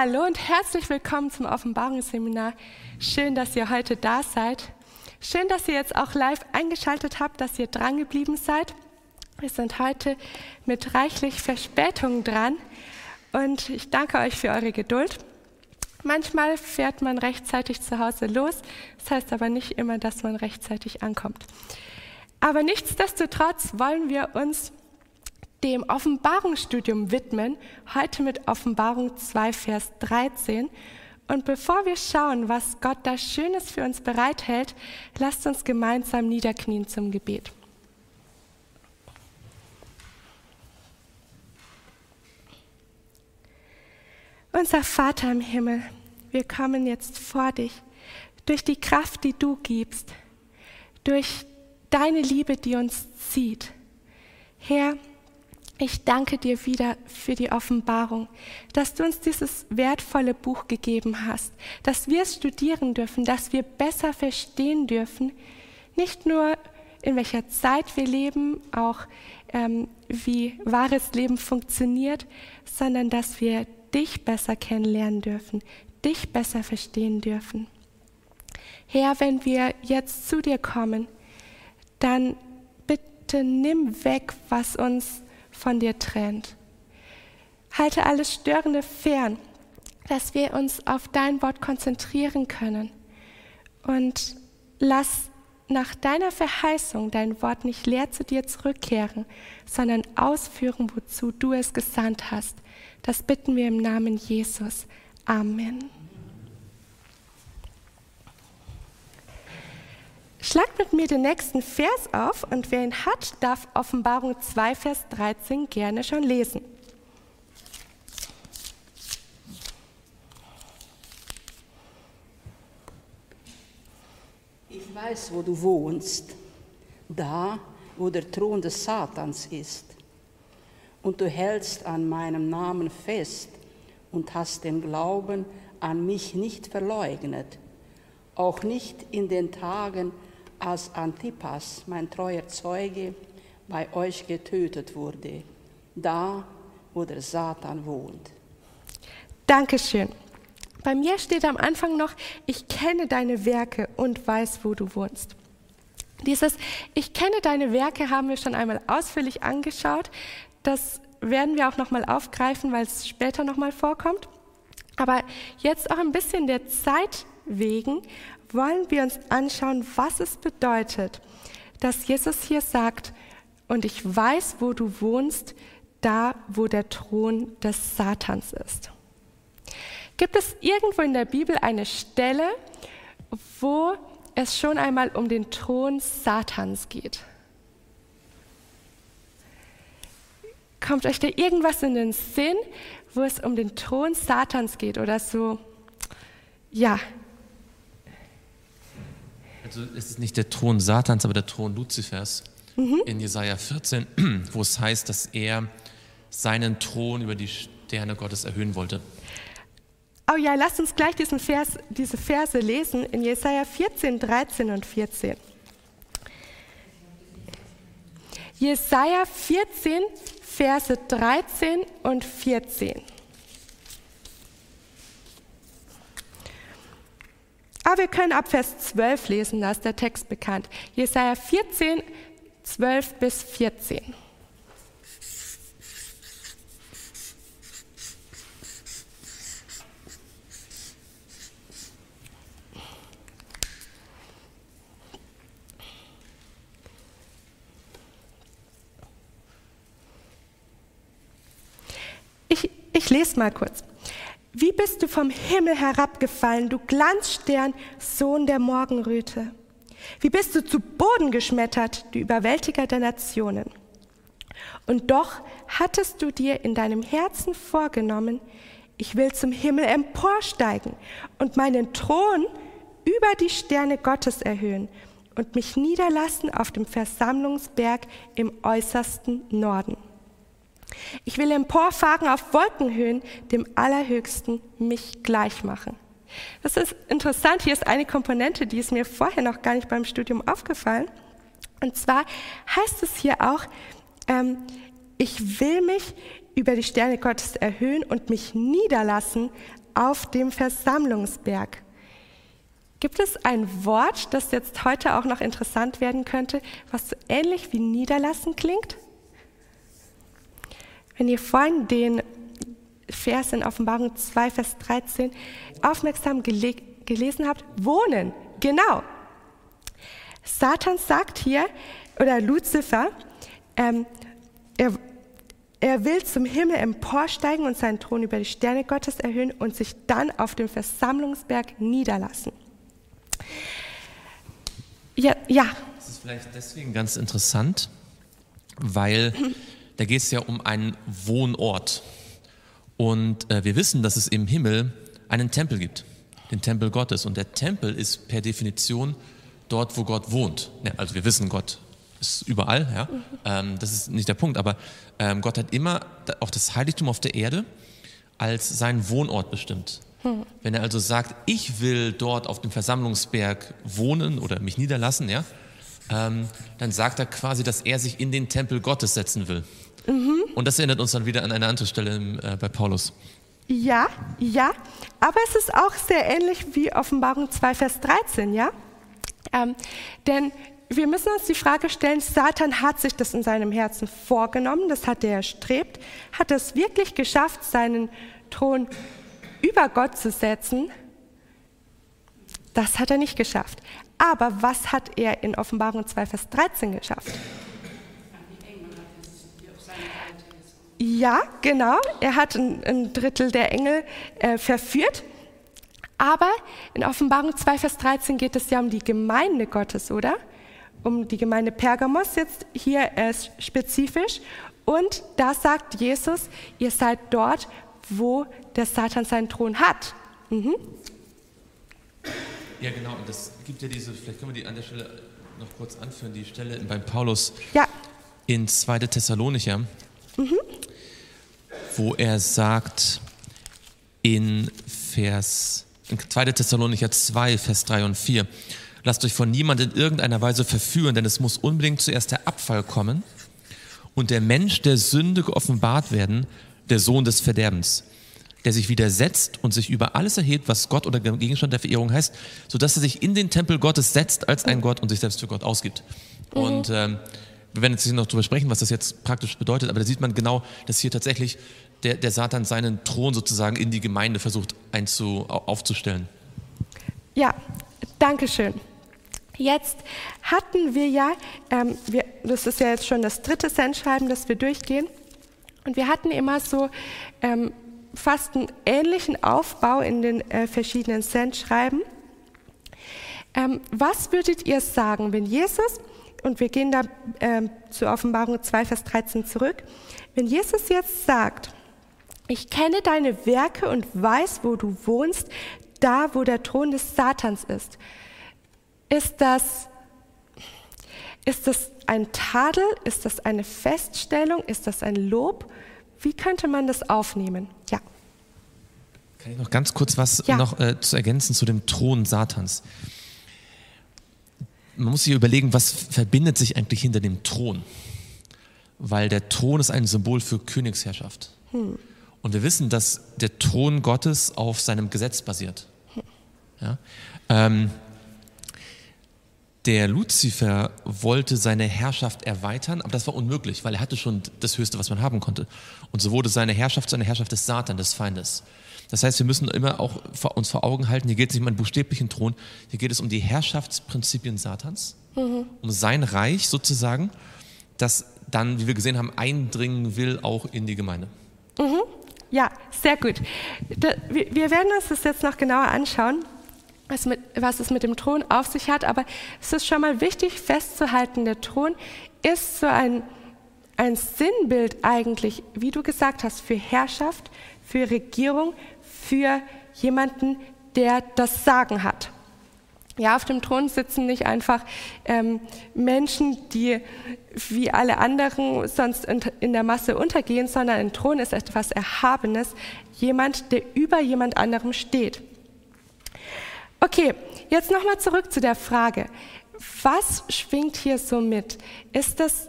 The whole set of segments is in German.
Hallo und herzlich willkommen zum Offenbarungsseminar. Schön, dass ihr heute da seid. Schön, dass ihr jetzt auch live eingeschaltet habt, dass ihr dran geblieben seid. Wir sind heute mit reichlich Verspätung dran und ich danke euch für eure Geduld. Manchmal fährt man rechtzeitig zu Hause los, das heißt aber nicht immer, dass man rechtzeitig ankommt. Aber nichtsdestotrotz wollen wir uns dem Offenbarungsstudium widmen, heute mit Offenbarung 2, Vers 13. Und bevor wir schauen, was Gott da Schönes für uns bereithält, lasst uns gemeinsam niederknien zum Gebet. Unser Vater im Himmel, wir kommen jetzt vor dich durch die Kraft, die du gibst, durch deine Liebe, die uns zieht. Herr, ich danke dir wieder für die Offenbarung, dass du uns dieses wertvolle Buch gegeben hast, dass wir es studieren dürfen, dass wir besser verstehen dürfen, nicht nur in welcher Zeit wir leben, auch ähm, wie wahres Leben funktioniert, sondern dass wir dich besser kennenlernen dürfen, dich besser verstehen dürfen. Herr, wenn wir jetzt zu dir kommen, dann bitte nimm weg, was uns von dir trennt. Halte alles Störende fern, dass wir uns auf dein Wort konzentrieren können. Und lass nach deiner Verheißung dein Wort nicht leer zu dir zurückkehren, sondern ausführen, wozu du es gesandt hast. Das bitten wir im Namen Jesus. Amen. Schlagt mit mir den nächsten Vers auf und wer ihn hat, darf Offenbarung 2, Vers 13 gerne schon lesen. Ich weiß, wo du wohnst, da, wo der Thron des Satans ist. Und du hältst an meinem Namen fest und hast den Glauben an mich nicht verleugnet, auch nicht in den Tagen, als Antipas, mein treuer Zeuge, bei euch getötet wurde, da, wo der Satan wohnt. Dankeschön. Bei mir steht am Anfang noch, ich kenne deine Werke und weiß, wo du wohnst. Dieses Ich kenne deine Werke haben wir schon einmal ausführlich angeschaut. Das werden wir auch nochmal aufgreifen, weil es später nochmal vorkommt. Aber jetzt auch ein bisschen der Zeit wegen wollen wir uns anschauen, was es bedeutet, dass Jesus hier sagt, und ich weiß, wo du wohnst, da, wo der Thron des Satans ist. Gibt es irgendwo in der Bibel eine Stelle, wo es schon einmal um den Thron Satans geht? Kommt euch da irgendwas in den Sinn, wo es um den Thron Satans geht oder so? Ja, also es ist nicht der Thron Satans, aber der Thron Luzifers mhm. in Jesaja 14, wo es heißt, dass er seinen Thron über die Sterne Gottes erhöhen wollte. Oh ja, lasst uns gleich diesen Vers, diese Verse lesen in Jesaja 14, 13 und 14. Jesaja 14, Verse 13 und 14. Aber wir können ab Vers 12 lesen, da ist der Text bekannt. Jesaja 14, 12 bis 14. Ich, ich lese mal kurz. Wie bist du vom Himmel herabgefallen, du Glanzstern, Sohn der Morgenröte? Wie bist du zu Boden geschmettert, du Überwältiger der Nationen? Und doch hattest du dir in deinem Herzen vorgenommen, ich will zum Himmel emporsteigen und meinen Thron über die Sterne Gottes erhöhen und mich niederlassen auf dem Versammlungsberg im äußersten Norden. Ich will emporfahren auf Wolkenhöhen, dem Allerhöchsten mich gleich machen. Das ist interessant. Hier ist eine Komponente, die ist mir vorher noch gar nicht beim Studium aufgefallen. Und zwar heißt es hier auch, ähm, ich will mich über die Sterne Gottes erhöhen und mich niederlassen auf dem Versammlungsberg. Gibt es ein Wort, das jetzt heute auch noch interessant werden könnte, was so ähnlich wie niederlassen klingt? Wenn ihr vorhin den Vers in Offenbarung 2, Vers 13 aufmerksam gele gelesen habt, wohnen, genau. Satan sagt hier, oder Luzifer, ähm, er, er will zum Himmel emporsteigen und seinen Thron über die Sterne Gottes erhöhen und sich dann auf dem Versammlungsberg niederlassen. Ja, ja. Das ist vielleicht deswegen ganz interessant, weil da geht es ja um einen Wohnort. Und äh, wir wissen, dass es im Himmel einen Tempel gibt, den Tempel Gottes. Und der Tempel ist per Definition dort, wo Gott wohnt. Ja, also wir wissen, Gott ist überall, ja. Ähm, das ist nicht der Punkt, aber ähm, Gott hat immer auch das Heiligtum auf der Erde als seinen Wohnort bestimmt. Wenn er also sagt, ich will dort auf dem Versammlungsberg wohnen oder mich niederlassen, ja, ähm, dann sagt er quasi, dass er sich in den Tempel Gottes setzen will. Mhm. Und das erinnert uns dann wieder an eine andere Stelle äh, bei Paulus. Ja, ja, aber es ist auch sehr ähnlich wie Offenbarung 2, Vers 13, ja? Ähm, denn wir müssen uns die Frage stellen, Satan hat sich das in seinem Herzen vorgenommen, das hat er erstrebt, hat es wirklich geschafft, seinen Thron über Gott zu setzen? Das hat er nicht geschafft. Aber was hat er in Offenbarung 2, Vers 13 geschafft? Ja, genau. Er hat ein, ein Drittel der Engel äh, verführt. Aber in Offenbarung 2, Vers 13 geht es ja um die Gemeinde Gottes, oder? Um die Gemeinde Pergamos jetzt hier äh, spezifisch. Und da sagt Jesus, ihr seid dort, wo der Satan seinen Thron hat. Mhm. Ja, genau. Und das gibt ja diese, vielleicht können wir die an der Stelle noch kurz anführen, die Stelle beim Paulus ja. in 2. Thessalonicher, mhm. Wo er sagt in Vers, in 2. Thessalonicher 2, Vers 3 und 4, lasst euch von niemand in irgendeiner Weise verführen, denn es muss unbedingt zuerst der Abfall kommen und der Mensch der Sünde geoffenbart werden, der Sohn des Verderbens, der sich widersetzt und sich über alles erhebt, was Gott oder Gegenstand der Verehrung heißt, sodass er sich in den Tempel Gottes setzt als ein Gott und sich selbst für Gott ausgibt. Mhm. Und ähm, wir werden jetzt noch darüber sprechen, was das jetzt praktisch bedeutet, aber da sieht man genau, dass hier tatsächlich der, der Satan seinen Thron sozusagen in die Gemeinde versucht einzu, aufzustellen. Ja, danke schön. Jetzt hatten wir ja, ähm, wir, das ist ja jetzt schon das dritte Sendschreiben, das wir durchgehen. Und wir hatten immer so ähm, fast einen ähnlichen Aufbau in den äh, verschiedenen Sendschreiben. Ähm, was würdet ihr sagen, wenn Jesus, und wir gehen da ähm, zur Offenbarung 2, Vers 13 zurück, wenn Jesus jetzt sagt, ich kenne deine Werke und weiß, wo du wohnst, da, wo der Thron des Satans ist. Ist das, ist das ein Tadel? Ist das eine Feststellung? Ist das ein Lob? Wie könnte man das aufnehmen? Ja. Kann ich noch ganz kurz was ja. noch äh, zu ergänzen zu dem Thron Satans? Man muss sich überlegen, was verbindet sich eigentlich hinter dem Thron? Weil der Thron ist ein Symbol für Königsherrschaft. Hm. Und wir wissen, dass der Thron Gottes auf seinem Gesetz basiert. Hm. Ja? Ähm, der Luzifer wollte seine Herrschaft erweitern, aber das war unmöglich, weil er hatte schon das Höchste, was man haben konnte. Und so wurde seine Herrschaft zu einer Herrschaft des Satan, des Feindes. Das heißt, wir müssen immer auch uns vor Augen halten, hier geht es nicht um einen buchstäblichen Thron, hier geht es um die Herrschaftsprinzipien Satans, mhm. um sein Reich sozusagen, das dann, wie wir gesehen haben, eindringen will auch in die Gemeinde. Mhm. Ja, sehr gut. Wir werden uns das jetzt noch genauer anschauen was, mit, was es mit dem Thron auf sich hat, aber es ist schon mal wichtig festzuhalten, der Thron ist so ein, ein Sinnbild eigentlich, wie du gesagt hast, für Herrschaft, für Regierung, für jemanden, der das Sagen hat. Ja, auf dem Thron sitzen nicht einfach ähm, Menschen, die wie alle anderen sonst in, in der Masse untergehen, sondern ein Thron ist etwas Erhabenes, jemand, der über jemand anderem steht. Okay, jetzt nochmal zurück zu der Frage. Was schwingt hier so mit? Ist das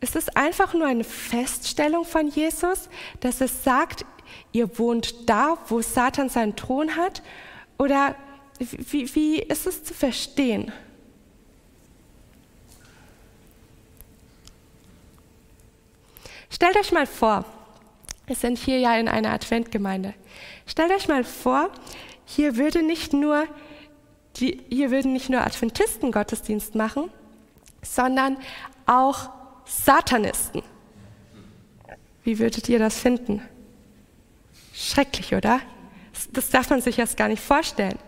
Ist es einfach nur eine Feststellung von Jesus, dass es sagt, ihr wohnt da, wo Satan seinen Thron hat? Oder wie, wie ist es zu verstehen? Stellt euch mal vor, wir sind hier ja in einer Adventgemeinde. Stellt euch mal vor, hier würde nicht nur die, hier würden nicht nur Adventisten Gottesdienst machen, sondern auch Satanisten. Wie würdet ihr das finden? Schrecklich, oder? Das darf man sich erst gar nicht vorstellen.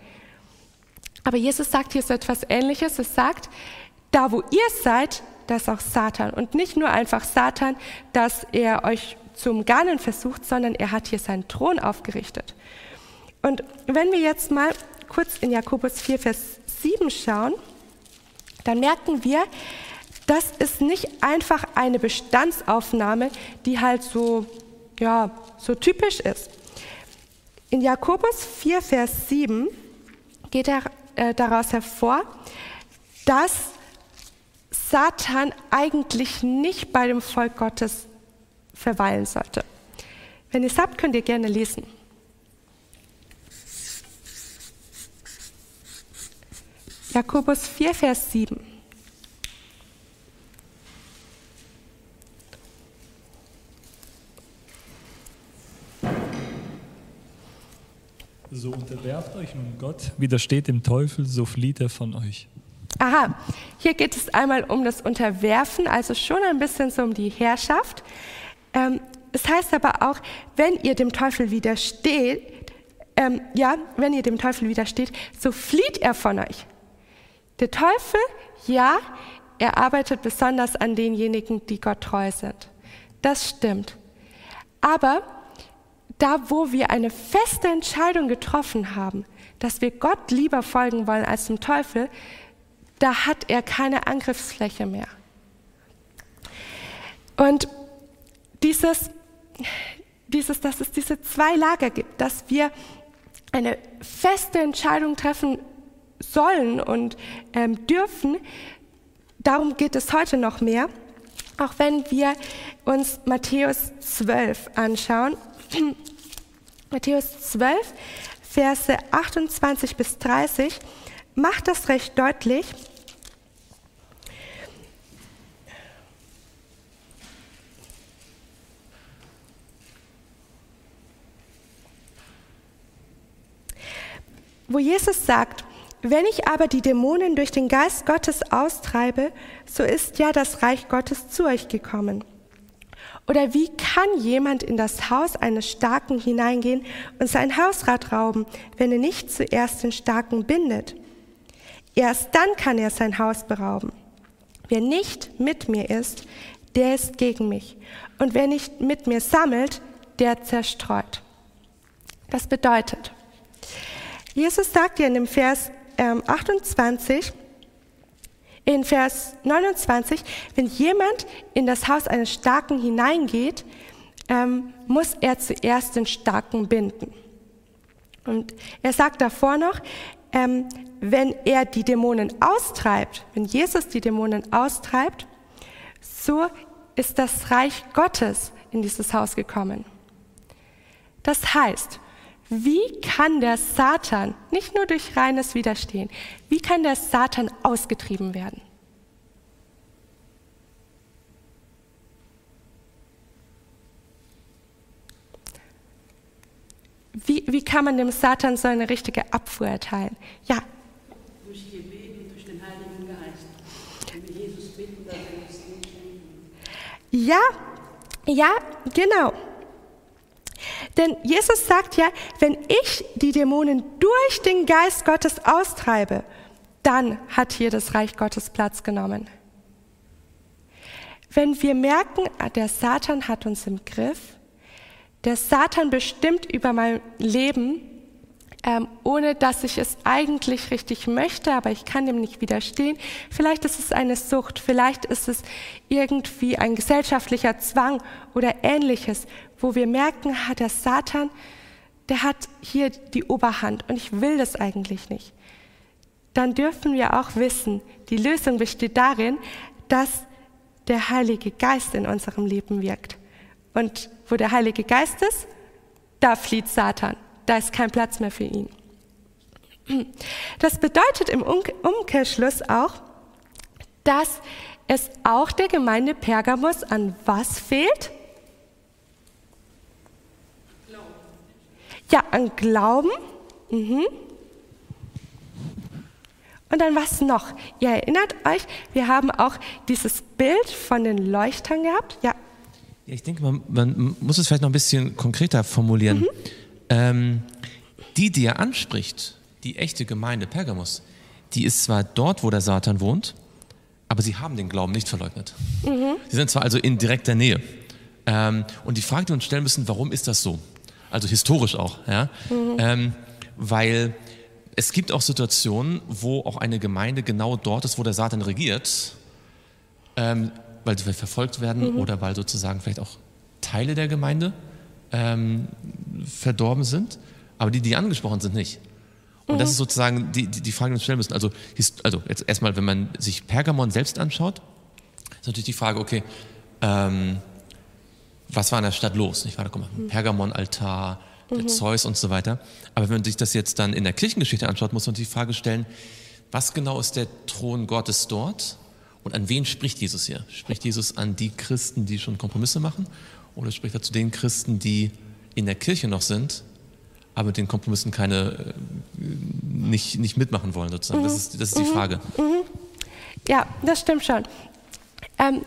Aber Jesus sagt hier so etwas Ähnliches. Es sagt, da wo ihr seid, da ist auch Satan. Und nicht nur einfach Satan, dass er euch zum Garnen versucht, sondern er hat hier seinen Thron aufgerichtet. Und wenn wir jetzt mal kurz in Jakobus 4, Vers 7 schauen, dann merken wir, das ist nicht einfach eine Bestandsaufnahme, die halt so, ja, so typisch ist. In Jakobus 4, Vers 7 geht er äh, daraus hervor, dass Satan eigentlich nicht bei dem Volk Gottes verweilen sollte. Wenn ihr es habt, könnt ihr gerne lesen. Jakobus 4, Vers 7. So unterwerft euch nun Gott, widersteht dem Teufel, so flieht er von euch. Aha, hier geht es einmal um das Unterwerfen, also schon ein bisschen so um die Herrschaft. Ähm, es heißt aber auch, wenn ihr dem Teufel widersteht, ähm, ja, wenn ihr dem Teufel widersteht, so flieht er von euch. Der Teufel, ja, er arbeitet besonders an denjenigen, die Gott treu sind. Das stimmt. Aber da, wo wir eine feste Entscheidung getroffen haben, dass wir Gott lieber folgen wollen als dem Teufel, da hat er keine Angriffsfläche mehr. Und dieses, dieses, dass es diese zwei Lager gibt, dass wir eine feste Entscheidung treffen sollen und ähm, dürfen. Darum geht es heute noch mehr. Auch wenn wir uns Matthäus 12 anschauen. Matthäus 12, Verse 28 bis 30 macht das recht deutlich. Wo Jesus sagt, wenn ich aber die Dämonen durch den Geist Gottes austreibe, so ist ja das Reich Gottes zu euch gekommen. Oder wie kann jemand in das Haus eines Starken hineingehen und sein Hausrat rauben, wenn er nicht zuerst den Starken bindet? Erst dann kann er sein Haus berauben. Wer nicht mit mir ist, der ist gegen mich. Und wer nicht mit mir sammelt, der zerstreut. Das bedeutet, Jesus sagt ja in dem Vers 28, ähm, in Vers 29, wenn jemand in das Haus eines Starken hineingeht, ähm, muss er zuerst den Starken binden. Und er sagt davor noch, ähm, wenn er die Dämonen austreibt, wenn Jesus die Dämonen austreibt, so ist das Reich Gottes in dieses Haus gekommen. Das heißt, wie kann der Satan nicht nur durch reines Widerstehen, wie kann der Satan ausgetrieben werden? Wie, wie kann man dem Satan so eine richtige Abfuhr erteilen? Ja. Durch Gebet und durch den Heiligen Geist. Wenn wir Jesus bitten, dass er uns Ja, ja, genau. Denn Jesus sagt ja, wenn ich die Dämonen durch den Geist Gottes austreibe, dann hat hier das Reich Gottes Platz genommen. Wenn wir merken, ah, der Satan hat uns im Griff, der Satan bestimmt über mein Leben, ähm, ohne dass ich es eigentlich richtig möchte, aber ich kann dem nicht widerstehen. Vielleicht ist es eine Sucht, vielleicht ist es irgendwie ein gesellschaftlicher Zwang oder ähnliches, wo wir merken, hat der Satan, der hat hier die Oberhand und ich will das eigentlich nicht. Dann dürfen wir auch wissen, die Lösung besteht darin, dass der Heilige Geist in unserem Leben wirkt. Und wo der Heilige Geist ist, da flieht Satan. Da ist kein Platz mehr für ihn. Das bedeutet im Umkehrschluss auch, dass es auch der Gemeinde Pergamos an was fehlt? Glauben. Ja, an Glauben. Mhm. Und dann was noch? Ihr erinnert euch, wir haben auch dieses Bild von den Leuchtern gehabt. Ja. ja ich denke, man, man, muss es vielleicht noch ein bisschen konkreter formulieren. Mhm. Ähm, die, die er anspricht, die echte Gemeinde Pergamos, die ist zwar dort, wo der Satan wohnt, aber sie haben den Glauben nicht verleugnet. Mhm. Sie sind zwar also in direkter Nähe. Ähm, und die Frage, die wir uns stellen müssen, warum ist das so? Also historisch auch. Ja? Mhm. Ähm, weil es gibt auch Situationen, wo auch eine Gemeinde genau dort ist, wo der Satan regiert, ähm, weil sie verfolgt werden mhm. oder weil sozusagen vielleicht auch Teile der Gemeinde ähm, verdorben sind, aber die, die angesprochen sind, nicht. Und mhm. das ist sozusagen die, die, die Frage, die wir uns stellen müssen. Also, also jetzt erstmal, wenn man sich Pergamon selbst anschaut, ist natürlich die Frage, okay, ähm, was war in der Stadt los? Nicht wahr? Da kommt mhm. Pergamon-Altar, der mhm. Zeus und so weiter. Aber wenn man sich das jetzt dann in der Kirchengeschichte anschaut, muss man sich die Frage stellen, was genau ist der Thron Gottes dort und an wen spricht Jesus hier? Spricht Jesus an die Christen, die schon Kompromisse machen oder spricht er zu den Christen, die in der Kirche noch sind, aber mit den Kompromissen keine, äh, nicht, nicht mitmachen wollen sozusagen? Mhm. Das ist, das ist die mhm. Frage. Mhm. Ja, das stimmt schon. Ähm,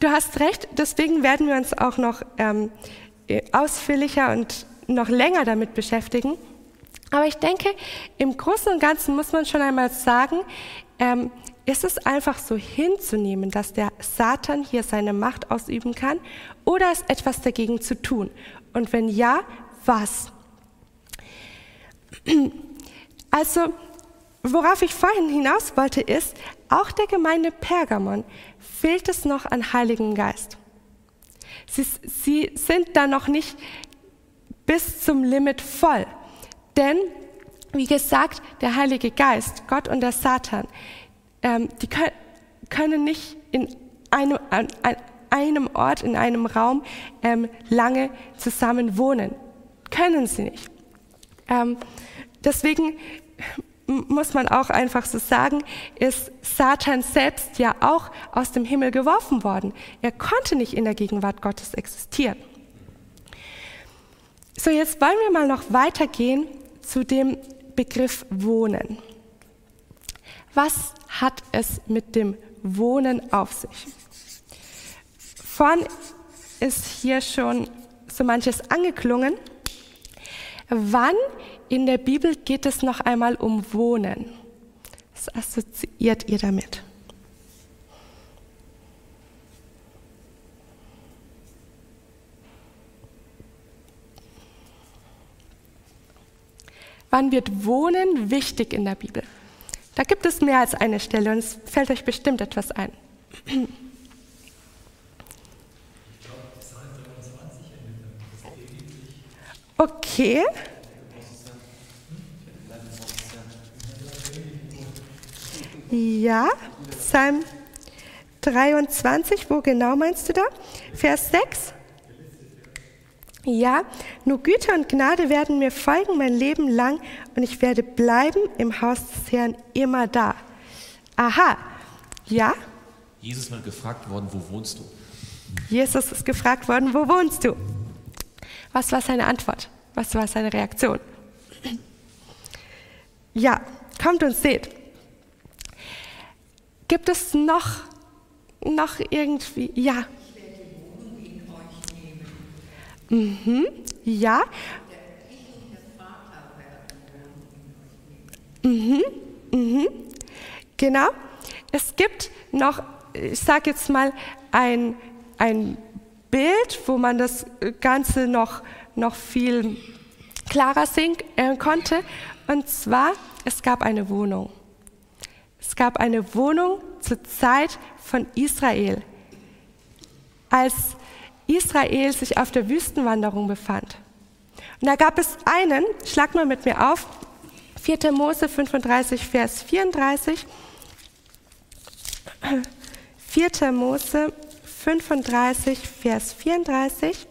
du hast recht, deswegen werden wir uns auch noch ähm, ausführlicher und noch länger damit beschäftigen. Aber ich denke, im Großen und Ganzen muss man schon einmal sagen, ähm, ist es einfach so hinzunehmen, dass der Satan hier seine Macht ausüben kann oder ist etwas dagegen zu tun? Und wenn ja, was? Also, worauf ich vorhin hinaus wollte, ist, auch der Gemeinde Pergamon fehlt es noch an Heiligen Geist. Sie, sie sind da noch nicht bis zum Limit voll. Denn, wie gesagt, der Heilige Geist, Gott und der Satan, ähm, die können, können nicht in einem, an, einem Ort, in einem Raum ähm, lange zusammen wohnen. Können sie nicht. Ähm, deswegen muss man auch einfach so sagen, ist Satan selbst ja auch aus dem Himmel geworfen worden. Er konnte nicht in der Gegenwart Gottes existieren. So, jetzt wollen wir mal noch weitergehen zu dem Begriff Wohnen. Was hat es mit dem Wohnen auf sich? Vorhin ist hier schon so manches angeklungen. Wann in der Bibel geht es noch einmal um Wohnen? Was assoziiert ihr damit? Wann wird Wohnen wichtig in der Bibel? Da gibt es mehr als eine Stelle und es fällt euch bestimmt etwas ein. Okay. Ja, Psalm 23, wo genau meinst du da? Vers 6? Ja, nur Güte und Gnade werden mir folgen mein Leben lang und ich werde bleiben im Haus des Herrn immer da. Aha, ja? Jesus ist mal gefragt worden, wo wohnst du? Jesus ist gefragt worden, wo wohnst du? Was war seine Antwort? Was war seine Reaktion? Ja, kommt und seht. Gibt es noch, noch irgendwie, ja, Mhm. Ja. Mhm. Mhm. Genau. Es gibt noch, ich sage jetzt mal, ein, ein Bild, wo man das Ganze noch, noch viel klarer sehen äh, konnte. Und zwar, es gab eine Wohnung. Es gab eine Wohnung zur Zeit von Israel. Als Israel sich auf der Wüstenwanderung befand. Und da gab es einen, schlag mal mit mir auf, 4. Mose 35, Vers 34. 4. Mose 35, Vers 34.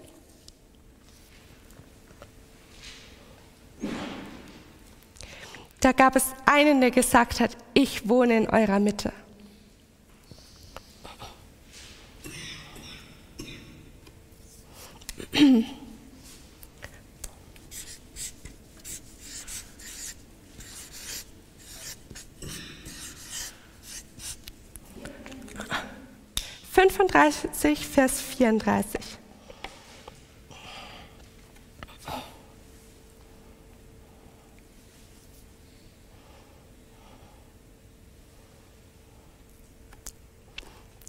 Da gab es einen, der gesagt hat, ich wohne in eurer Mitte. Fünfunddreißig, Vers 34.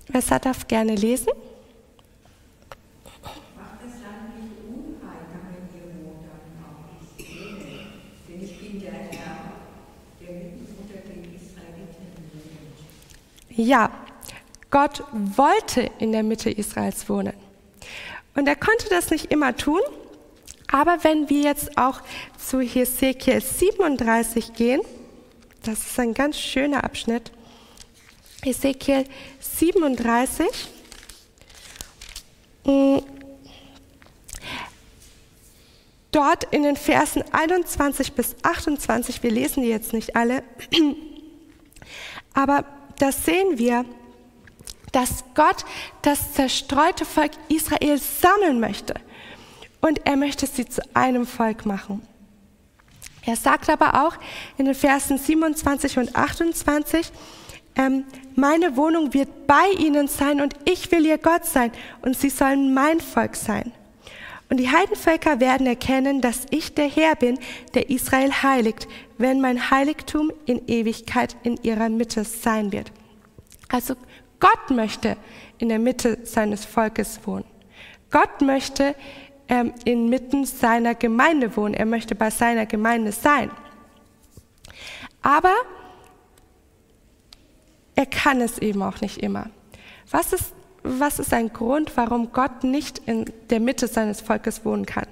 Wer darf gerne lesen? Ja, Gott wollte in der Mitte Israels wohnen. Und er konnte das nicht immer tun, aber wenn wir jetzt auch zu Hesekiel 37 gehen, das ist ein ganz schöner Abschnitt, Hesekiel 37, mm, dort in den Versen 21 bis 28, wir lesen die jetzt nicht alle, aber da sehen wir, dass Gott das zerstreute Volk Israel sammeln möchte. Und er möchte sie zu einem Volk machen. Er sagt aber auch in den Versen 27 und 28, ähm, meine Wohnung wird bei ihnen sein und ich will ihr Gott sein und sie sollen mein Volk sein. Und die Heidenvölker werden erkennen, dass ich der Herr bin, der Israel heiligt, wenn mein Heiligtum in Ewigkeit in ihrer Mitte sein wird. Also Gott möchte in der Mitte seines Volkes wohnen. Gott möchte ähm, inmitten seiner Gemeinde wohnen. Er möchte bei seiner Gemeinde sein. Aber er kann es eben auch nicht immer. Was ist, was ist ein Grund, warum Gott nicht in der Mitte seines Volkes wohnen kann?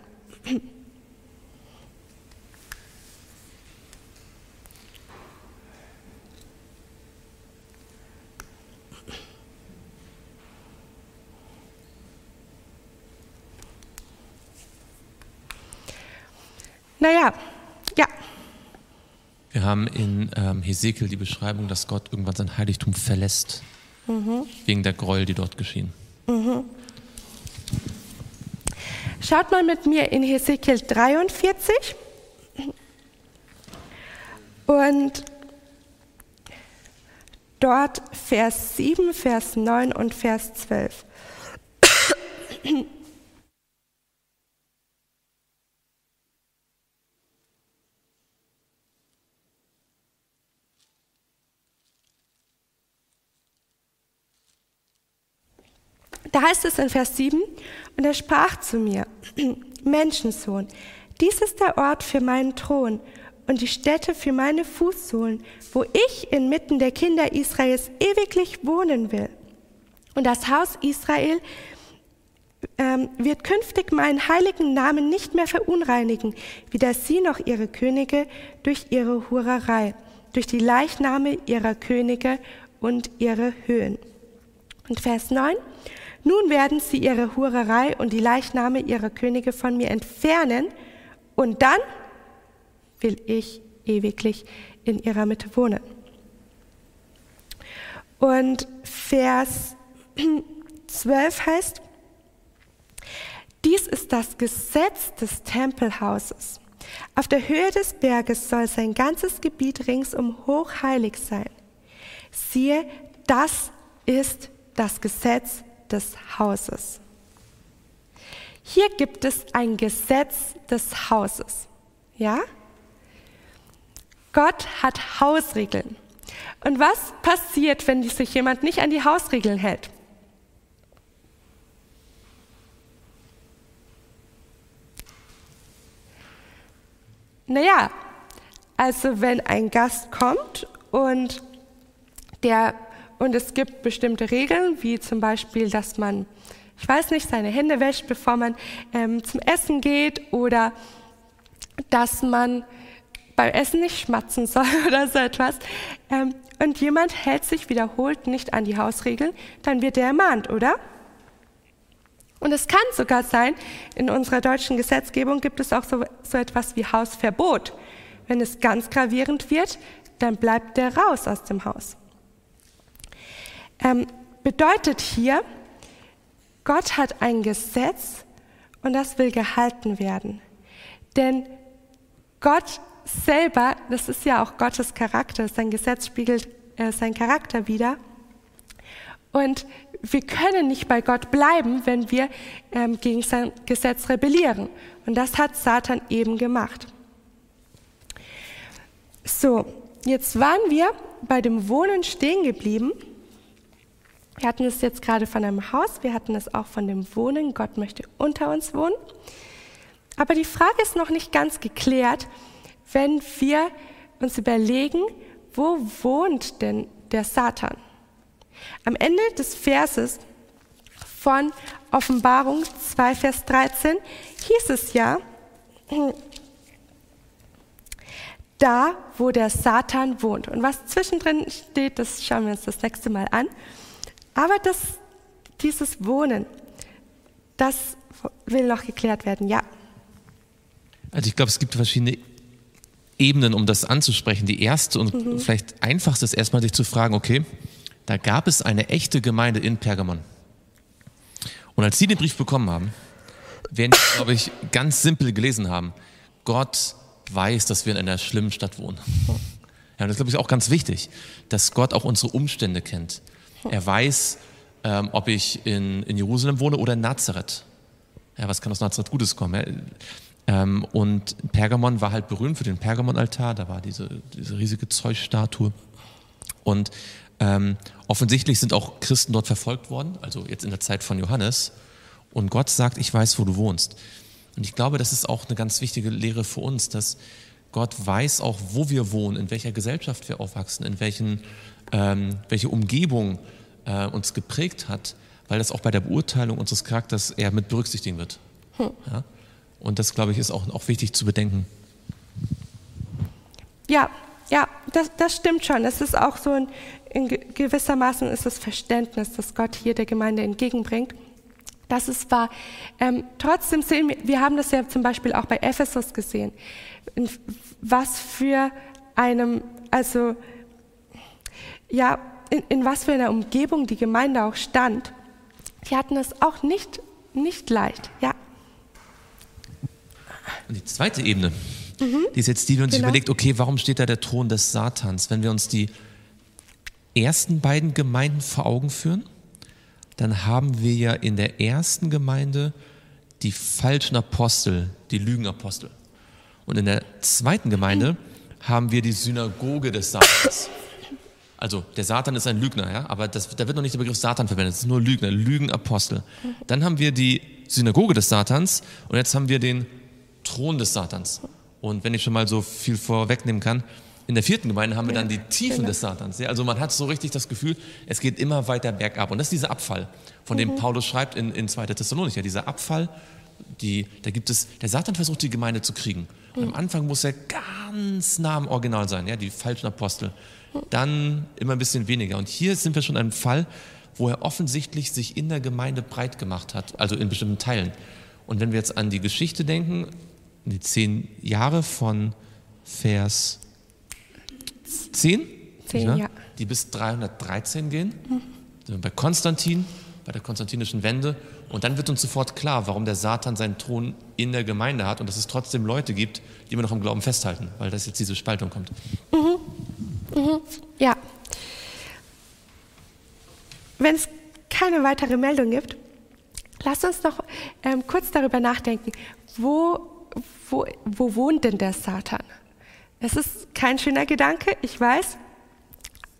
Naja, ja. Wir haben in ähm, Hesekiel die Beschreibung, dass Gott irgendwann sein Heiligtum verlässt. Mhm. Wegen der Gräuel, die dort geschehen. Mhm. Schaut mal mit mir in Hesekiel 43. Und dort Vers 7, Vers 9 und Vers 12. Da heißt es in Vers 7, und er sprach zu mir, Menschensohn, dies ist der Ort für meinen Thron und die Stätte für meine Fußsohlen, wo ich inmitten der Kinder Israels ewiglich wohnen will. Und das Haus Israel ähm, wird künftig meinen heiligen Namen nicht mehr verunreinigen, weder sie noch ihre Könige durch ihre Hurerei, durch die Leichname ihrer Könige und ihre Höhen. Und Vers 9, nun werden sie ihre Hurerei und die Leichname ihrer Könige von mir entfernen und dann will ich ewiglich in ihrer Mitte wohnen. Und Vers 12 heißt, dies ist das Gesetz des Tempelhauses. Auf der Höhe des Berges soll sein ganzes Gebiet ringsum hochheilig sein. Siehe, das ist das Gesetz des Hauses. Hier gibt es ein Gesetz des Hauses. Ja? Gott hat Hausregeln. Und was passiert, wenn sich jemand nicht an die Hausregeln hält? Naja, also wenn ein Gast kommt und der und es gibt bestimmte Regeln, wie zum Beispiel, dass man, ich weiß nicht, seine Hände wäscht, bevor man ähm, zum Essen geht oder dass man beim Essen nicht schmatzen soll oder so etwas. Ähm, und jemand hält sich wiederholt nicht an die Hausregeln, dann wird er ermahnt, oder? Und es kann sogar sein, in unserer deutschen Gesetzgebung gibt es auch so, so etwas wie Hausverbot. Wenn es ganz gravierend wird, dann bleibt der raus aus dem Haus. Ähm, bedeutet hier, Gott hat ein Gesetz und das will gehalten werden. Denn Gott selber, das ist ja auch Gottes Charakter, sein Gesetz spiegelt äh, seinen Charakter wider. Und wir können nicht bei Gott bleiben, wenn wir ähm, gegen sein Gesetz rebellieren. Und das hat Satan eben gemacht. So, jetzt waren wir bei dem Wohnen stehen geblieben. Wir hatten es jetzt gerade von einem Haus, wir hatten es auch von dem Wohnen. Gott möchte unter uns wohnen. Aber die Frage ist noch nicht ganz geklärt, wenn wir uns überlegen, wo wohnt denn der Satan? Am Ende des Verses von Offenbarung 2, Vers 13 hieß es ja, da, wo der Satan wohnt. Und was zwischendrin steht, das schauen wir uns das nächste Mal an. Aber das, dieses Wohnen, das will noch geklärt werden, ja. Also ich glaube, es gibt verschiedene Ebenen, um das anzusprechen. Die erste und mhm. vielleicht einfachste ist erstmal sich zu fragen, okay, da gab es eine echte Gemeinde in Pergamon. Und als sie den Brief bekommen haben, werden sie, glaube ich, ganz simpel gelesen haben, Gott weiß, dass wir in einer schlimmen Stadt wohnen. Ja, und das ist, glaube ich, auch ganz wichtig, dass Gott auch unsere Umstände kennt. Er weiß, ähm, ob ich in, in Jerusalem wohne oder in Nazareth. Ja, was kann aus Nazareth Gutes kommen? Ähm, und Pergamon war halt berühmt für den Pergamon-Altar, da war diese, diese riesige Zeusstatue. Und ähm, offensichtlich sind auch Christen dort verfolgt worden, also jetzt in der Zeit von Johannes. Und Gott sagt, ich weiß, wo du wohnst. Und ich glaube, das ist auch eine ganz wichtige Lehre für uns, dass Gott weiß auch, wo wir wohnen, in welcher Gesellschaft wir aufwachsen, in welchen, ähm, welche Umgebung äh, uns geprägt hat, weil das auch bei der Beurteilung unseres Charakters eher mit berücksichtigen wird. Hm. Ja? Und das, glaube ich, ist auch, auch wichtig zu bedenken. Ja, ja, das, das stimmt schon. Es ist auch so ein, in gewissermaßen ist das Verständnis, das Gott hier der Gemeinde entgegenbringt. Das ist wahr. Ähm, trotzdem sehen wir, wir haben das ja zum Beispiel auch bei Ephesus gesehen, was für einem, also ja, in, in was für einer Umgebung die Gemeinde auch stand. Die hatten es auch nicht, nicht leicht, ja. Und die zweite Ebene, mhm. die ist jetzt die, die uns genau. überlegt, okay, warum steht da der Thron des Satans? Wenn wir uns die ersten beiden Gemeinden vor Augen führen, dann haben wir ja in der ersten Gemeinde die falschen Apostel, die Lügenapostel. Und in der zweiten Gemeinde haben wir die Synagoge des Satans. Also der Satan ist ein Lügner, ja, aber das, da wird noch nicht der Begriff Satan verwendet, es ist nur Lügner, Lügenapostel. Dann haben wir die Synagoge des Satans und jetzt haben wir den Thron des Satans. Und wenn ich schon mal so viel vorwegnehmen kann, in der vierten Gemeinde haben wir dann die Tiefen genau. des Satans. Ja, also man hat so richtig das Gefühl, es geht immer weiter bergab. Und das ist dieser Abfall, von dem mhm. Paulus schreibt in, in 2. Thessalonicher. Dieser Abfall, die, da gibt es, der Satan versucht die Gemeinde zu kriegen. Mhm. Am Anfang muss er ganz nah am Original sein, ja, die falschen Apostel. Dann immer ein bisschen weniger. Und hier sind wir schon an einem Fall, wo er offensichtlich sich in der Gemeinde breit gemacht hat, also in bestimmten Teilen. Und wenn wir jetzt an die Geschichte denken, die zehn Jahre von Vers 10, 10 ja. die bis 313 gehen, mhm. bei Konstantin, bei der konstantinischen Wende. Und dann wird uns sofort klar, warum der Satan seinen Thron in der Gemeinde hat und dass es trotzdem Leute gibt, die immer noch im Glauben festhalten, weil das jetzt diese Spaltung kommt. Mhm. Ja. Wenn es keine weitere Meldung gibt, lasst uns noch ähm, kurz darüber nachdenken, wo wo, wo wohnt denn der Satan? Es ist kein schöner Gedanke, ich weiß.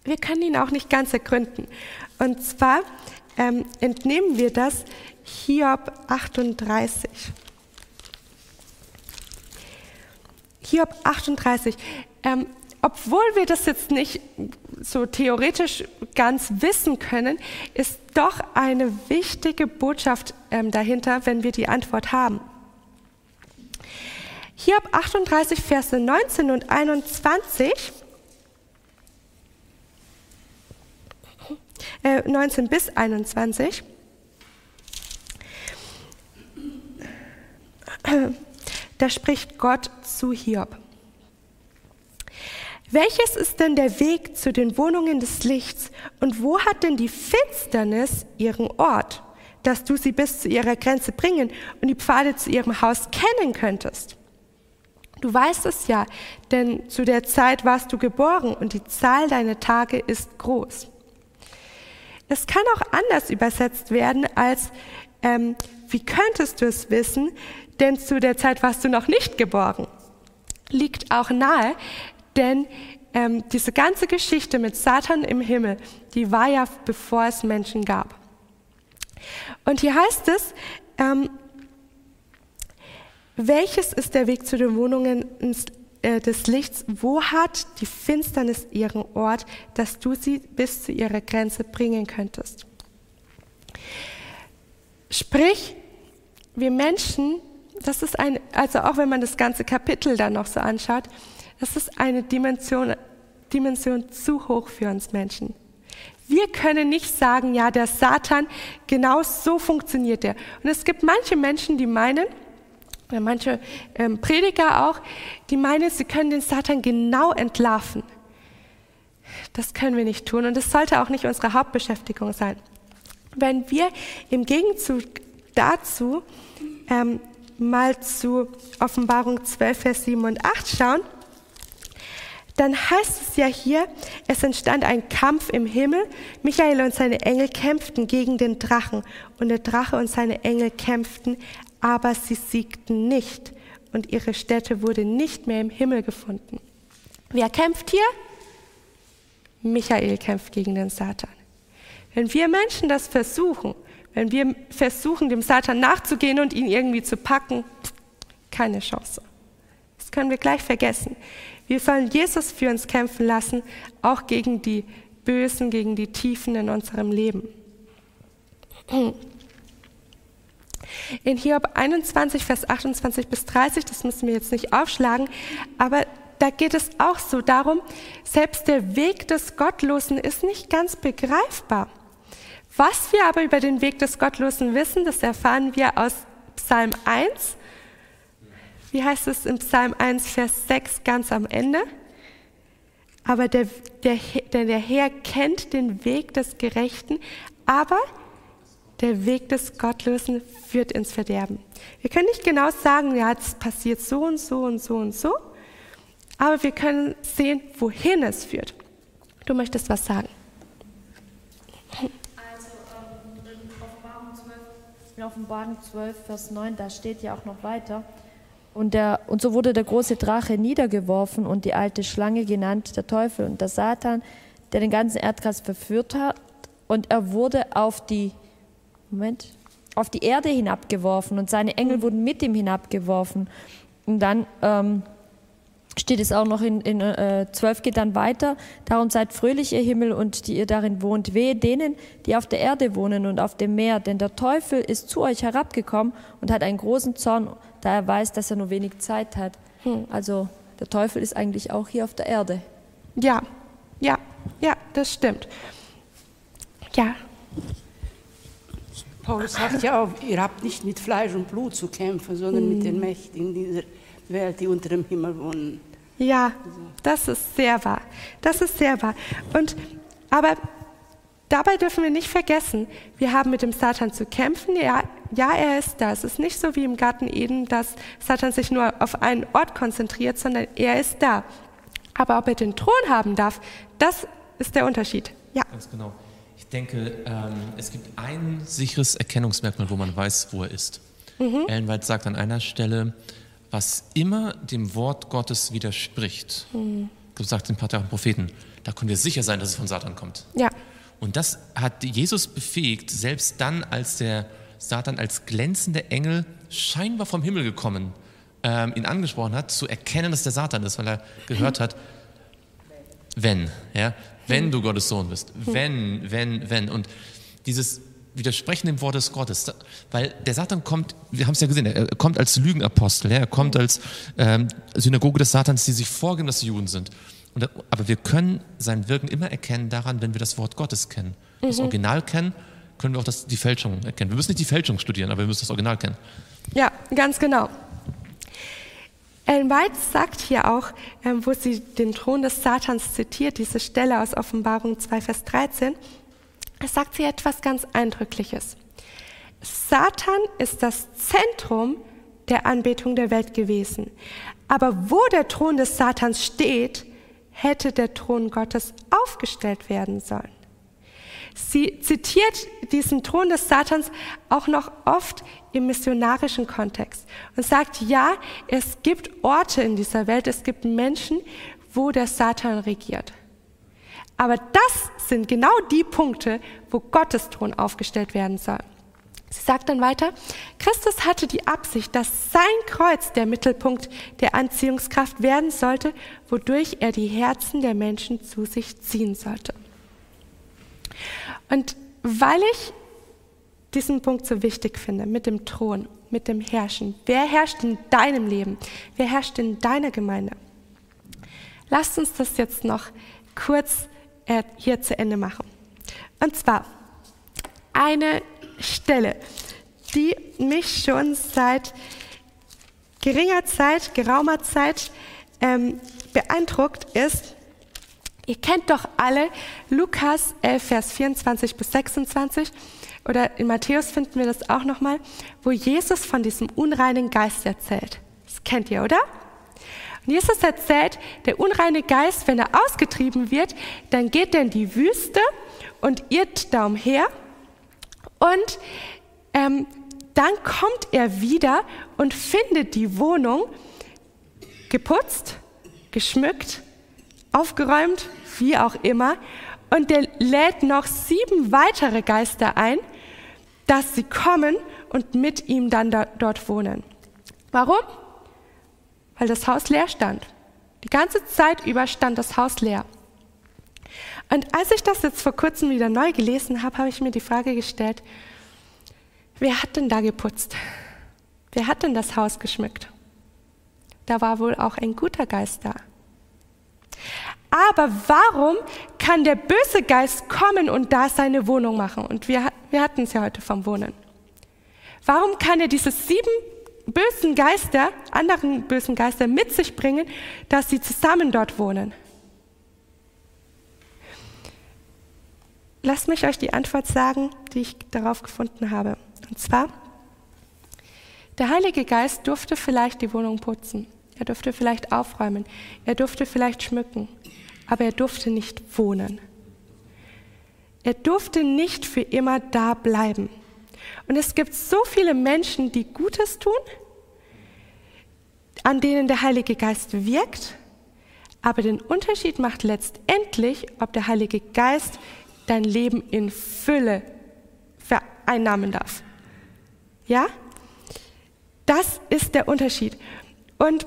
Wir können ihn auch nicht ganz ergründen. Und zwar ähm, entnehmen wir das Hiob 38. Hiob 38. Ähm, obwohl wir das jetzt nicht so theoretisch ganz wissen können, ist doch eine wichtige Botschaft ähm, dahinter, wenn wir die Antwort haben. Hiob 38, Verse 19 und 21. Äh, 19 bis 21. Da spricht Gott zu Hiob. Welches ist denn der Weg zu den Wohnungen des Lichts und wo hat denn die Finsternis ihren Ort, dass du sie bis zu ihrer Grenze bringen und die Pfade zu ihrem Haus kennen könntest? Du weißt es ja, denn zu der Zeit warst du geboren und die Zahl deiner Tage ist groß. Es kann auch anders übersetzt werden als, ähm, wie könntest du es wissen, denn zu der Zeit warst du noch nicht geboren. Liegt auch nahe, denn ähm, diese ganze Geschichte mit Satan im Himmel, die war ja bevor es Menschen gab. Und hier heißt es, ähm, welches ist der Weg zu den Wohnungen äh, des Lichts? Wo hat die Finsternis ihren Ort, dass du sie bis zu ihrer Grenze bringen könntest? Sprich, wir Menschen, das ist ein, also auch wenn man das ganze Kapitel dann noch so anschaut, das ist eine Dimension, Dimension zu hoch für uns Menschen. Wir können nicht sagen, ja, der Satan, genau so funktioniert er. Und es gibt manche Menschen, die meinen, oder manche ähm, Prediger auch, die meinen, sie können den Satan genau entlarven. Das können wir nicht tun und das sollte auch nicht unsere Hauptbeschäftigung sein. Wenn wir im Gegenzug dazu ähm, mal zu Offenbarung 12, Vers 7 und 8 schauen, dann heißt es ja hier, es entstand ein Kampf im Himmel. Michael und seine Engel kämpften gegen den Drachen und der Drache und seine Engel kämpften, aber sie siegten nicht und ihre Stätte wurde nicht mehr im Himmel gefunden. Wer kämpft hier? Michael kämpft gegen den Satan. Wenn wir Menschen das versuchen, wenn wir versuchen, dem Satan nachzugehen und ihn irgendwie zu packen, keine Chance. Das können wir gleich vergessen. Wir sollen Jesus für uns kämpfen lassen, auch gegen die Bösen, gegen die Tiefen in unserem Leben. In Hiob 21, Vers 28 bis 30, das müssen wir jetzt nicht aufschlagen, aber da geht es auch so darum, selbst der Weg des Gottlosen ist nicht ganz begreifbar. Was wir aber über den Weg des Gottlosen wissen, das erfahren wir aus Psalm 1 wie heißt es im Psalm 1, Vers 6 ganz am Ende? Aber der, der, der, der Herr kennt den Weg des Gerechten, aber der Weg des Gottlosen führt ins Verderben. Wir können nicht genau sagen, ja, es passiert so und so und so und so, aber wir können sehen, wohin es führt. Du möchtest was sagen. Also ähm, in, Offenbarung 12, in Offenbarung 12, Vers 9, da steht ja auch noch weiter, und, der, und so wurde der große Drache niedergeworfen und die alte Schlange genannt, der Teufel und der Satan, der den ganzen Erdkreis verführt hat. Und er wurde auf die, Moment, auf die Erde hinabgeworfen und seine Engel wurden mit ihm hinabgeworfen. Und dann ähm, steht es auch noch in, in äh, 12 geht dann weiter. Darum seid fröhlich, ihr Himmel und die ihr darin wohnt. Wehe denen, die auf der Erde wohnen und auf dem Meer, denn der Teufel ist zu euch herabgekommen und hat einen großen Zorn da er weiß, dass er nur wenig Zeit hat. Hm. Also der Teufel ist eigentlich auch hier auf der Erde. Ja, ja, ja, das stimmt. Ja. Paulus sagt ja auch, ihr habt nicht mit Fleisch und Blut zu kämpfen, sondern hm. mit den Mächtigen dieser Welt, die unter dem Himmel wohnen. Ja, das ist sehr wahr. Das ist sehr wahr. Und aber Dabei dürfen wir nicht vergessen, wir haben mit dem Satan zu kämpfen. Ja, ja, er ist da. Es ist nicht so wie im Garten Eden, dass Satan sich nur auf einen Ort konzentriert, sondern er ist da. Aber ob er den Thron haben darf, das ist der Unterschied. Ja. Ganz genau. Ich denke, ähm, es gibt ein sicheres Erkennungsmerkmal, wo man weiß, wo er ist. Mhm. Ellen White sagt an einer Stelle, was immer dem Wort Gottes widerspricht, mhm. du sagst den Pater Propheten, da können wir sicher sein, dass es von Satan kommt. Ja. Und das hat Jesus befähigt, selbst dann, als der Satan als glänzender Engel scheinbar vom Himmel gekommen ähm, ihn angesprochen hat, zu erkennen, dass der Satan ist, weil er gehört hat, wenn, ja, wenn du Gottes Sohn bist, wenn, wenn, wenn. Und dieses Widersprechen dem Wort des Gottes, weil der Satan kommt, wir haben es ja gesehen, er kommt als Lügenapostel, er kommt als ähm, Synagoge des Satans, die sich vorgeben, dass sie Juden sind. Und, aber wir können sein Wirken immer erkennen daran, wenn wir das Wort Gottes kennen. Mhm. Das Original kennen, können wir auch das, die Fälschung erkennen. Wir müssen nicht die Fälschung studieren, aber wir müssen das Original kennen. Ja, ganz genau. Ellen White sagt hier auch, ähm, wo sie den Thron des Satans zitiert, diese Stelle aus Offenbarung 2, Vers 13, sagt sie etwas ganz Eindrückliches. Satan ist das Zentrum der Anbetung der Welt gewesen. Aber wo der Thron des Satans steht, hätte der Thron Gottes aufgestellt werden sollen. Sie zitiert diesen Thron des Satans auch noch oft im missionarischen Kontext und sagt, ja, es gibt Orte in dieser Welt, es gibt Menschen, wo der Satan regiert. Aber das sind genau die Punkte, wo Gottes Thron aufgestellt werden soll. Sie sagt dann weiter, Christus hatte die Absicht, dass sein Kreuz der Mittelpunkt der Anziehungskraft werden sollte, wodurch er die Herzen der Menschen zu sich ziehen sollte. Und weil ich diesen Punkt so wichtig finde, mit dem Thron, mit dem Herrschen, wer herrscht in deinem Leben, wer herrscht in deiner Gemeinde, lasst uns das jetzt noch kurz äh, hier zu Ende machen. Und zwar eine Stelle, die mich schon seit geringer Zeit, geraumer Zeit ähm, beeindruckt ist. Ihr kennt doch alle Lukas 11, Vers 24 bis 26 oder in Matthäus finden wir das auch nochmal, wo Jesus von diesem unreinen Geist erzählt. Das kennt ihr, oder? Jesus erzählt, der unreine Geist, wenn er ausgetrieben wird, dann geht er in die Wüste und irrt da umher und ähm, dann kommt er wieder und findet die Wohnung geputzt, geschmückt, aufgeräumt, wie auch immer. Und er lädt noch sieben weitere Geister ein, dass sie kommen und mit ihm dann da, dort wohnen. Warum? Weil das Haus leer stand. Die ganze Zeit über stand das Haus leer. Und als ich das jetzt vor kurzem wieder neu gelesen habe, habe ich mir die Frage gestellt, wer hat denn da geputzt? Wer hat denn das Haus geschmückt? Da war wohl auch ein guter Geist da. Aber warum kann der böse Geist kommen und da seine Wohnung machen? Und wir, wir hatten es ja heute vom Wohnen. Warum kann er diese sieben bösen Geister, anderen bösen Geister mit sich bringen, dass sie zusammen dort wohnen? Lasst mich euch die Antwort sagen, die ich darauf gefunden habe. Und zwar, der Heilige Geist durfte vielleicht die Wohnung putzen, er durfte vielleicht aufräumen, er durfte vielleicht schmücken, aber er durfte nicht wohnen. Er durfte nicht für immer da bleiben. Und es gibt so viele Menschen, die Gutes tun, an denen der Heilige Geist wirkt, aber den Unterschied macht letztendlich, ob der Heilige Geist dein Leben in Fülle vereinnahmen darf. Ja? Das ist der Unterschied. Und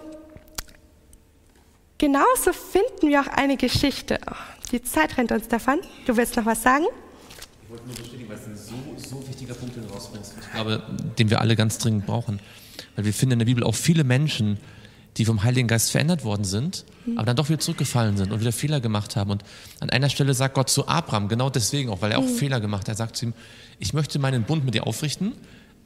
genauso finden wir auch eine Geschichte. Oh, die Zeit rennt uns davon. Du willst noch was sagen? Ich wollte nur bestätigen, weil es ein so, so wichtiger Punkt, den du rausbringst. Ich glaube, den wir alle ganz dringend brauchen. Weil wir finden in der Bibel auch viele Menschen, die vom Heiligen Geist verändert worden sind, mhm. aber dann doch wieder zurückgefallen sind und wieder Fehler gemacht haben. Und an einer Stelle sagt Gott zu Abraham, genau deswegen auch, weil er auch mhm. Fehler gemacht hat, er sagt zu ihm, ich möchte meinen Bund mit dir aufrichten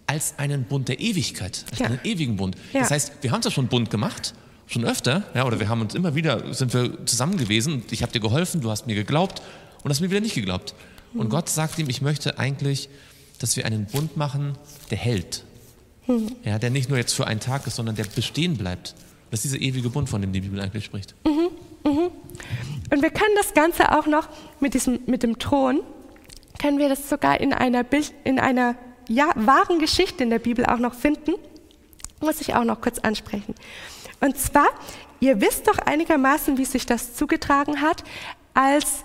als einen Bund der Ewigkeit, als ja. einen ewigen Bund. Ja. Das heißt, wir haben zwar schon einen Bund gemacht, schon öfter, ja, oder wir haben uns immer wieder, sind wir zusammen gewesen ich habe dir geholfen, du hast mir geglaubt und hast mir wieder nicht geglaubt. Und Gott sagt ihm, ich möchte eigentlich, dass wir einen Bund machen, der hält. Mhm. Ja, der nicht nur jetzt für einen Tag ist, sondern der bestehen bleibt. Das ist dieser ewige Bund, von dem die Bibel eigentlich spricht. Mhm, mhm. Und wir können das Ganze auch noch mit, diesem, mit dem Thron, können wir das sogar in einer, Bild, in einer ja, wahren Geschichte in der Bibel auch noch finden. Muss ich auch noch kurz ansprechen. Und zwar, ihr wisst doch einigermaßen, wie sich das zugetragen hat, als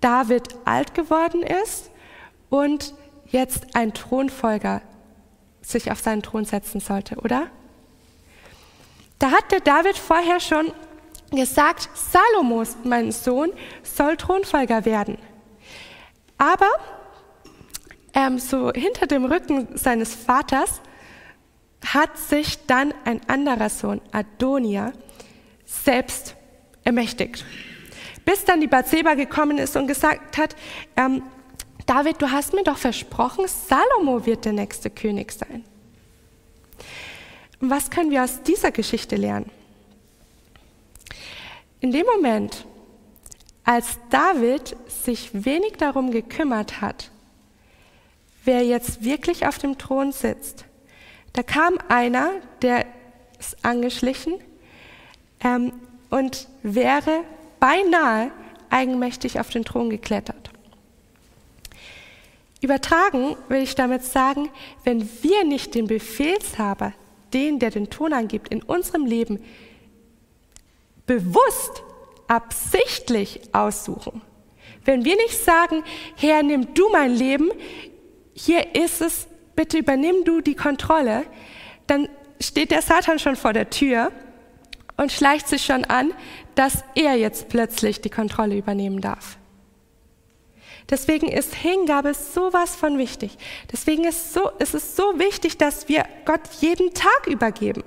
David alt geworden ist und jetzt ein Thronfolger sich auf seinen Thron setzen sollte, oder? Da hat der David vorher schon gesagt, Salomos, mein Sohn, soll Thronfolger werden. Aber ähm, so hinter dem Rücken seines Vaters hat sich dann ein anderer Sohn, Adonia, selbst ermächtigt. Bis dann die Bathseba gekommen ist und gesagt hat, ähm, David, du hast mir doch versprochen, Salomo wird der nächste König sein. Was können wir aus dieser Geschichte lernen? In dem Moment, als David sich wenig darum gekümmert hat, wer jetzt wirklich auf dem Thron sitzt, da kam einer, der ist angeschlichen ähm, und wäre beinahe eigenmächtig auf den Thron geklettert. Übertragen will ich damit sagen, wenn wir nicht den Befehlshaber, den, der den Ton angibt, in unserem Leben bewusst, absichtlich aussuchen, wenn wir nicht sagen, Herr, nimm du mein Leben, hier ist es, bitte übernimm du die Kontrolle, dann steht der Satan schon vor der Tür und schleicht sich schon an, dass er jetzt plötzlich die Kontrolle übernehmen darf. Deswegen ist Hingabe sowas von wichtig. Deswegen ist, so, ist es so wichtig, dass wir Gott jeden Tag übergeben.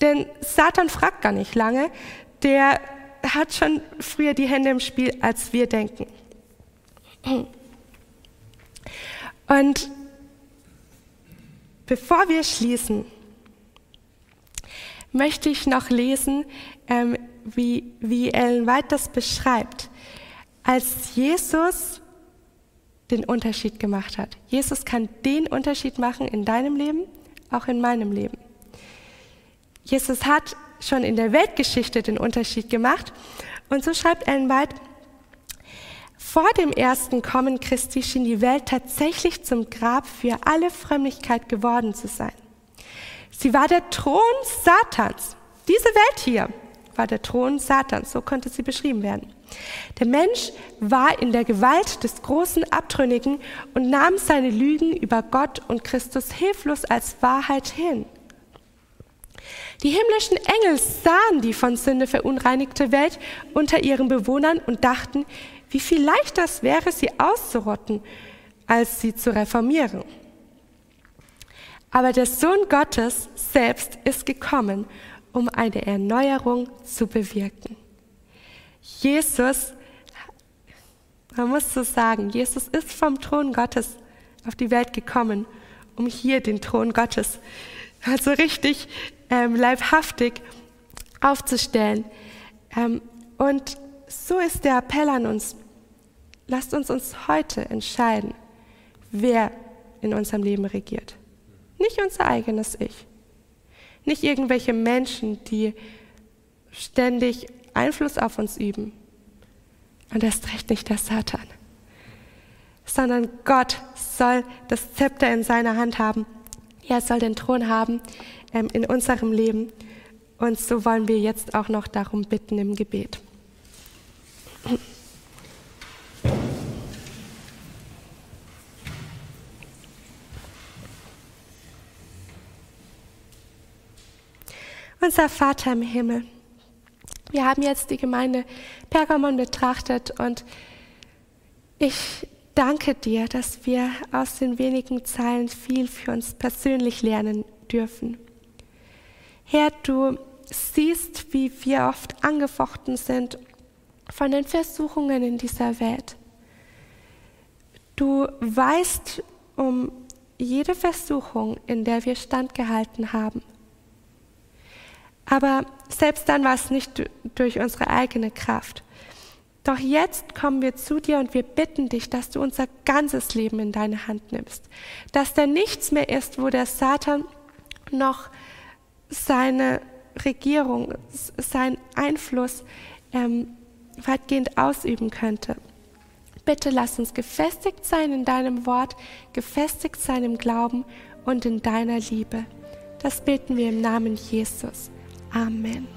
Denn Satan fragt gar nicht lange. Der hat schon früher die Hände im Spiel, als wir denken. Und bevor wir schließen, möchte ich noch lesen, ähm, wie, wie Ellen White das beschreibt. Als Jesus den Unterschied gemacht hat. Jesus kann den Unterschied machen in deinem Leben, auch in meinem Leben. Jesus hat schon in der Weltgeschichte den Unterschied gemacht. Und so schreibt Ellen White, vor dem ersten Kommen Christi schien die Welt tatsächlich zum Grab für alle Frömmigkeit geworden zu sein. Sie war der Thron Satans. Diese Welt hier war der Thron Satans, so könnte sie beschrieben werden. Der Mensch war in der Gewalt des großen Abtrünnigen und nahm seine Lügen über Gott und Christus hilflos als Wahrheit hin. Die himmlischen Engel sahen die von Sünde verunreinigte Welt unter ihren Bewohnern und dachten, wie viel leichter es wäre, sie auszurotten, als sie zu reformieren. Aber der Sohn Gottes selbst ist gekommen, um eine Erneuerung zu bewirken. Jesus, man muss so sagen, Jesus ist vom Thron Gottes auf die Welt gekommen, um hier den Thron Gottes also richtig ähm, leibhaftig aufzustellen. Ähm, und so ist der Appell an uns. Lasst uns uns heute entscheiden, wer in unserem Leben regiert. Nicht unser eigenes Ich. Nicht irgendwelche Menschen, die ständig Einfluss auf uns üben. Und erst recht nicht der Satan. Sondern Gott soll das Zepter in seiner Hand haben. Er soll den Thron haben ähm, in unserem Leben. Und so wollen wir jetzt auch noch darum bitten im Gebet. Unser Vater im Himmel, wir haben jetzt die Gemeinde Pergamon betrachtet und ich danke dir, dass wir aus den wenigen Zeilen viel für uns persönlich lernen dürfen. Herr, du siehst, wie wir oft angefochten sind von den Versuchungen in dieser Welt. Du weißt um jede Versuchung, in der wir standgehalten haben. Aber selbst dann war es nicht durch unsere eigene Kraft. Doch jetzt kommen wir zu dir und wir bitten dich, dass du unser ganzes Leben in deine Hand nimmst. Dass da nichts mehr ist, wo der Satan noch seine Regierung, seinen Einfluss ähm, weitgehend ausüben könnte. Bitte lass uns gefestigt sein in deinem Wort, gefestigt sein im Glauben und in deiner Liebe. Das beten wir im Namen Jesus. Amen.